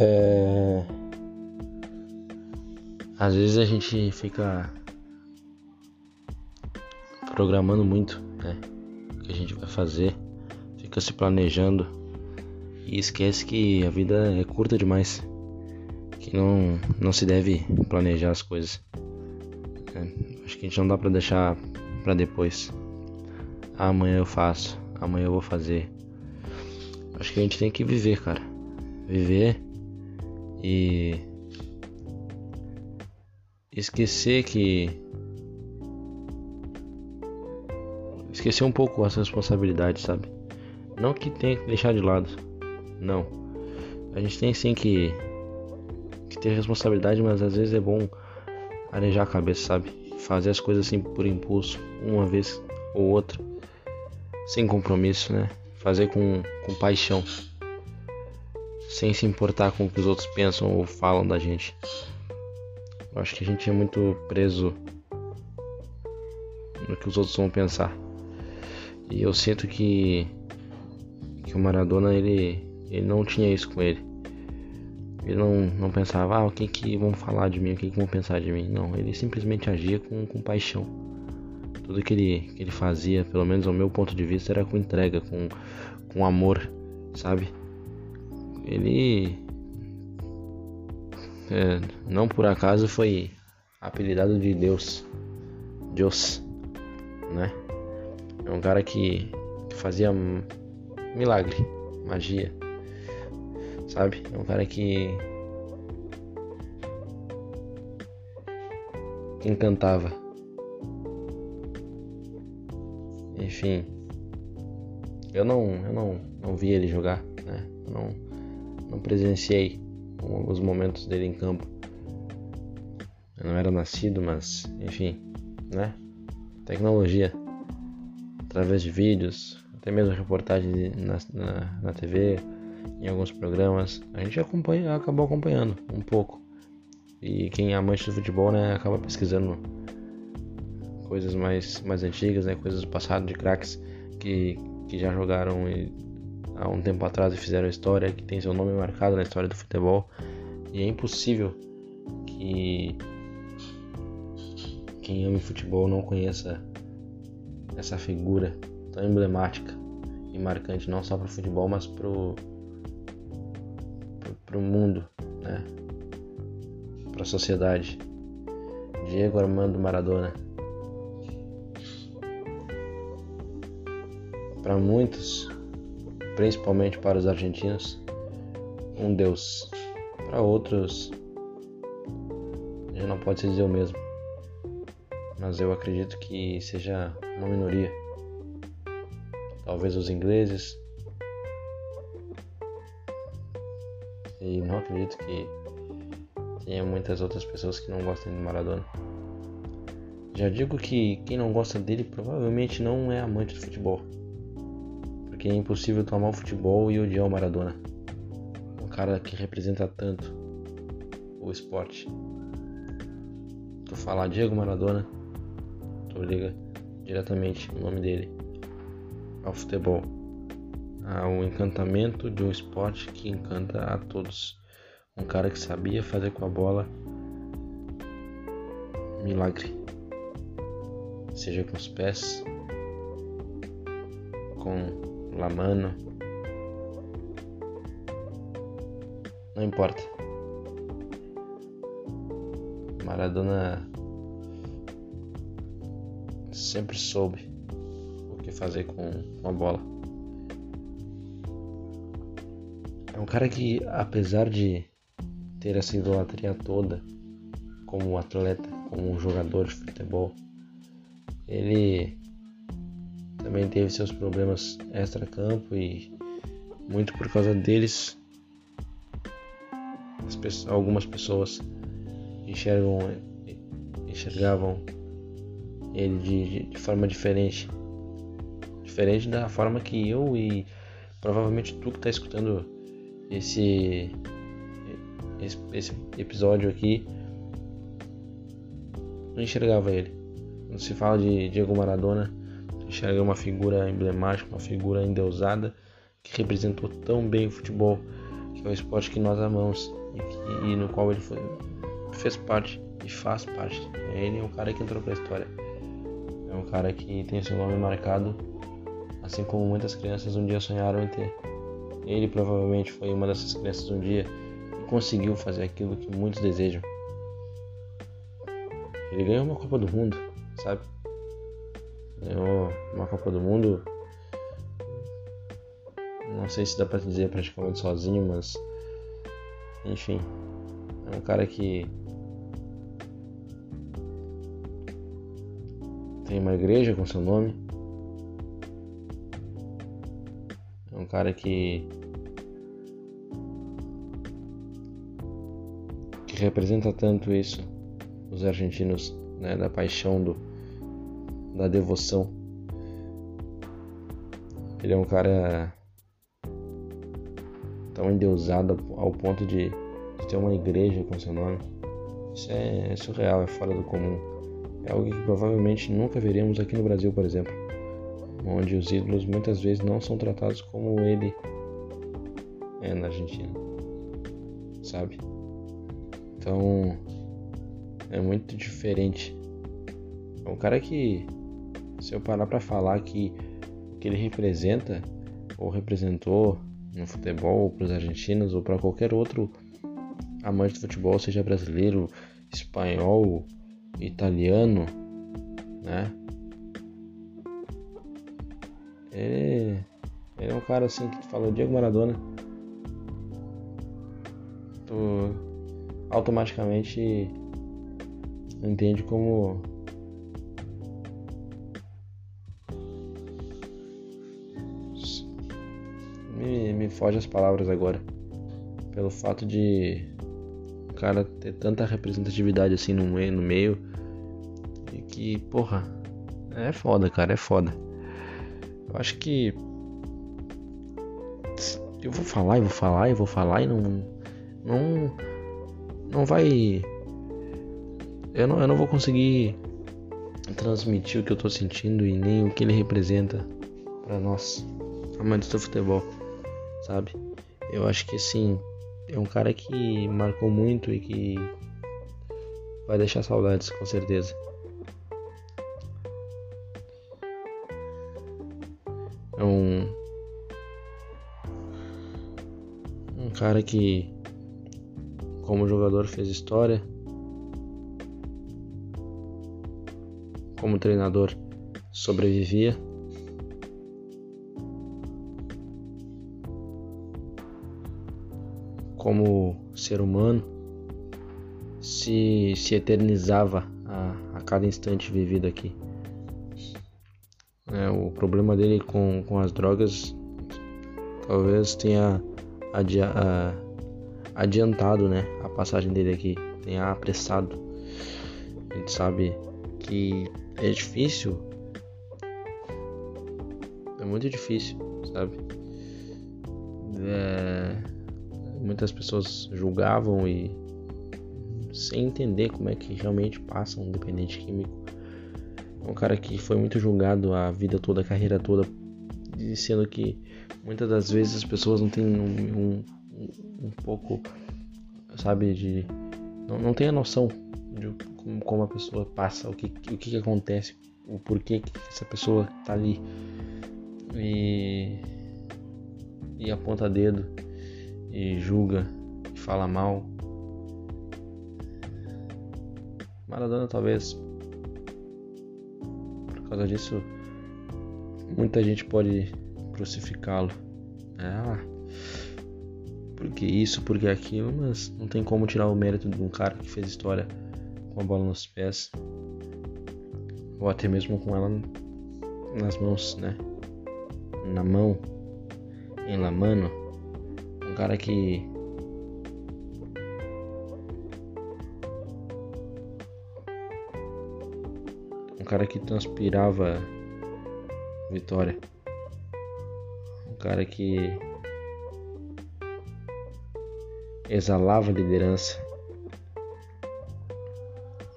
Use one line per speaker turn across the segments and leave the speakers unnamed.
É... Às vezes a gente fica programando muito, né? O que a gente vai fazer, fica se planejando e esquece que a vida é curta demais, que não, não se deve planejar as coisas. É, acho que a gente não dá pra deixar pra depois. Amanhã eu faço, amanhã eu vou fazer. Acho que a gente tem que viver, cara. Viver e esquecer que esquecer um pouco as responsabilidades, sabe? Não que tenha que deixar de lado, não. A gente tem sim que, que ter responsabilidade, mas às vezes é bom arejar a cabeça, sabe? Fazer as coisas assim por impulso, uma vez ou outra, sem compromisso, né? Fazer com, com paixão sem se importar com o que os outros pensam ou falam da gente. Eu acho que a gente é muito preso no que os outros vão pensar. E eu sinto que que o Maradona ele ele não tinha isso com ele. Ele não, não pensava, ah, o que que vão falar de mim, o que que vão pensar de mim. Não, ele simplesmente agia com, com paixão. Tudo que ele, que ele fazia, pelo menos ao meu ponto de vista, era com entrega, com, com amor, sabe? Ele é, não por acaso foi apelidado de Deus, Deus, né? É um cara que, fazia milagre, magia, sabe? É um cara que que encantava. Enfim, eu não, eu não, não vi ele jogar, né? Eu não não presenciei alguns momentos dele em campo. Eu não era nascido, mas enfim, né? Tecnologia, através de vídeos, até mesmo reportagens na, na, na TV, em alguns programas, a gente acompanha, acabou acompanhando um pouco. E quem é amante do futebol, né, acaba pesquisando coisas mais, mais antigas, né, coisas do passado de craques que, que já jogaram e há um tempo atrás fizeram história, que tem seu nome marcado na história do futebol. E é impossível que quem ama futebol não conheça essa figura tão emblemática e marcante não só para o futebol, mas para o mundo, né? para a sociedade. Diego Armando Maradona. Para muitos, principalmente para os argentinos, um Deus. Para outros, já não pode se dizer o mesmo. Mas eu acredito que seja uma minoria. Talvez os ingleses. E não acredito que tenha muitas outras pessoas que não gostem de Maradona. Já digo que quem não gosta dele provavelmente não é amante do futebol porque é impossível tomar o futebol e odiar o Maradona. Um cara que representa tanto o esporte. Tu falar Diego Maradona, tu liga diretamente o nome dele ao futebol, ao encantamento de um esporte que encanta a todos. Um cara que sabia fazer com a bola milagre, seja com os pés, com La Mano. Não importa. Maradona sempre soube o que fazer com a bola. É um cara que, apesar de ter essa idolatria toda como atleta, como jogador de futebol, ele também teve seus problemas extra-campo e muito por causa deles pessoas, algumas pessoas enxergam, enxergavam ele de, de, forma diferente. Diferente da forma que eu e provavelmente tu que está escutando esse, esse, esse episódio aqui enxergava ele. Quando se fala de Diego Maradona, enxerga uma figura emblemática, uma figura endeusada que representou tão bem o futebol, que é o esporte que nós amamos e, que, e no qual ele foi, fez parte e faz parte. Ele é um cara que entrou para a história. É um cara que tem seu nome marcado, assim como muitas crianças um dia sonharam em ter. Ele provavelmente foi uma dessas crianças um dia e conseguiu fazer aquilo que muitos desejam. Ele ganhou uma Copa do Mundo, sabe? Ganhou uma Copa do Mundo. Não sei se dá pra dizer praticamente sozinho, mas. Enfim. É um cara que tem uma igreja com seu nome. É um cara que que representa tanto isso, os argentinos, né, da paixão do da devoção. Ele é um cara tão endeusado ao ponto de, ter uma igreja com seu nome. Isso é, é surreal, é fora do comum. É algo que provavelmente nunca veremos aqui no Brasil, por exemplo, onde os ídolos muitas vezes não são tratados como ele é na Argentina, sabe? Então é muito diferente. É um cara que, se eu parar para falar que que ele representa ou representou no futebol para os argentinos ou para qualquer outro amante de futebol, seja brasileiro, espanhol, italiano, né? Ele, ele é um cara assim que tu fala Diego Maradona, tu automaticamente entende como me, me foge as palavras agora pelo fato de o cara ter tanta representatividade assim no meio, no meio e que, porra, é foda, cara, é foda. Eu acho que eu vou falar e vou falar e vou falar e não não não vai eu não, eu não vou conseguir transmitir o que eu tô sentindo e nem o que ele representa para nós amantes do futebol, sabe? Eu acho que assim, é um cara que marcou muito e que vai deixar saudades, com certeza. É um um cara que como jogador fez história. Como treinador sobrevivia. Como ser humano se, se eternizava a, a cada instante vivido aqui. É, o problema dele com, com as drogas talvez tenha adia, a, adiantado né, a passagem dele aqui, tenha apressado. A gente sabe que é difícil, é muito difícil, sabe? É, muitas pessoas julgavam e sem entender como é que realmente passa um dependente químico. É um cara que foi muito julgado a vida toda, a carreira toda, sendo que muitas das vezes as pessoas não têm um, um, um pouco, sabe, de. Não, não tem a noção de como, como a pessoa passa, o que, o que, que acontece, o porquê que essa pessoa tá ali. E. E aponta dedo e julga e fala mal. Maradona talvez por causa disso muita gente pode crucificá-lo. Ah, porque isso, porque aquilo, mas não tem como tirar o mérito de um cara que fez história com a bola nos pés ou até mesmo com ela nas mãos, né? Na mão, em la mano cara que um cara que transpirava vitória. Um cara que exalava liderança.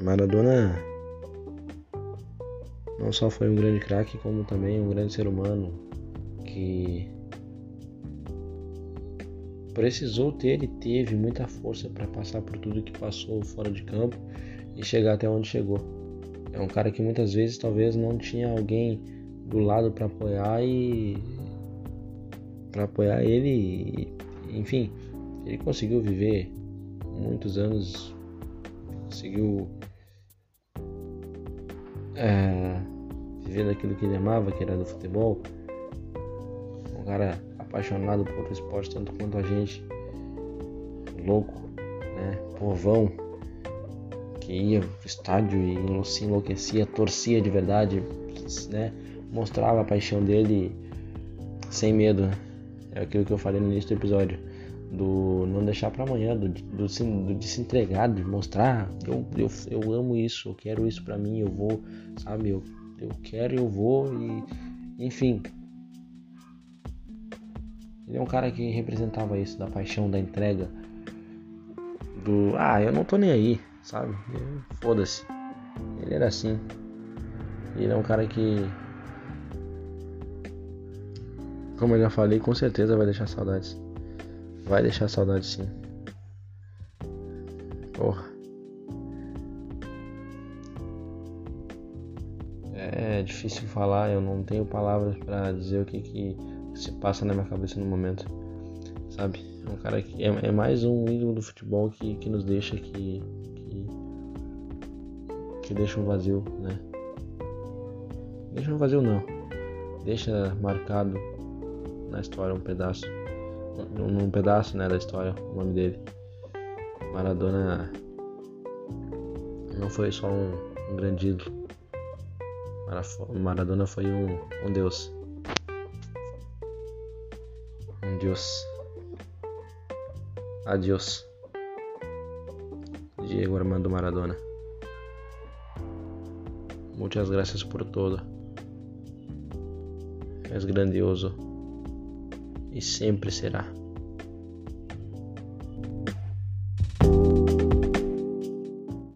Maradona não só foi um grande craque, como também um grande ser humano que precisou ter e teve muita força para passar por tudo que passou fora de campo e chegar até onde chegou. É um cara que muitas vezes talvez não tinha alguém do lado para apoiar e para apoiar ele, e, enfim, ele conseguiu viver muitos anos, conseguiu é, viver daquilo que ele amava, que era do futebol. Um cara apaixonado por esporte tanto quanto a gente, louco, né, povão, que ia pro estádio e se enlouquecia, torcia de verdade, né, mostrava a paixão dele sem medo. Né? É aquilo que eu falei no início do episódio do não deixar para amanhã, do, do, do, de se entregar, de mostrar, eu, eu, eu amo isso, eu quero isso para mim, eu vou, sabe, eu, eu quero, eu vou e enfim. Ele é um cara que representava isso, da paixão, da entrega, do ah, eu não tô nem aí, sabe? Foda-se. Ele era assim. Ele é um cara que como eu já falei, com certeza vai deixar saudades. Vai deixar saudade sim. Porra. É difícil falar, eu não tenho palavras para dizer o que, que se passa na minha cabeça no momento. Sabe? É um cara que é, é mais um ídolo do futebol que, que nos deixa que, que. que deixa um vazio, né? Deixa um vazio não. Deixa marcado na história um pedaço num pedaço né, da história, o nome dele. Maradona não foi só um, um grande ídolo. Maradona foi um, um deus. Deus. Adiós. Diego Armando Maradona. Muitas graças por todo. És grandioso e sempre será.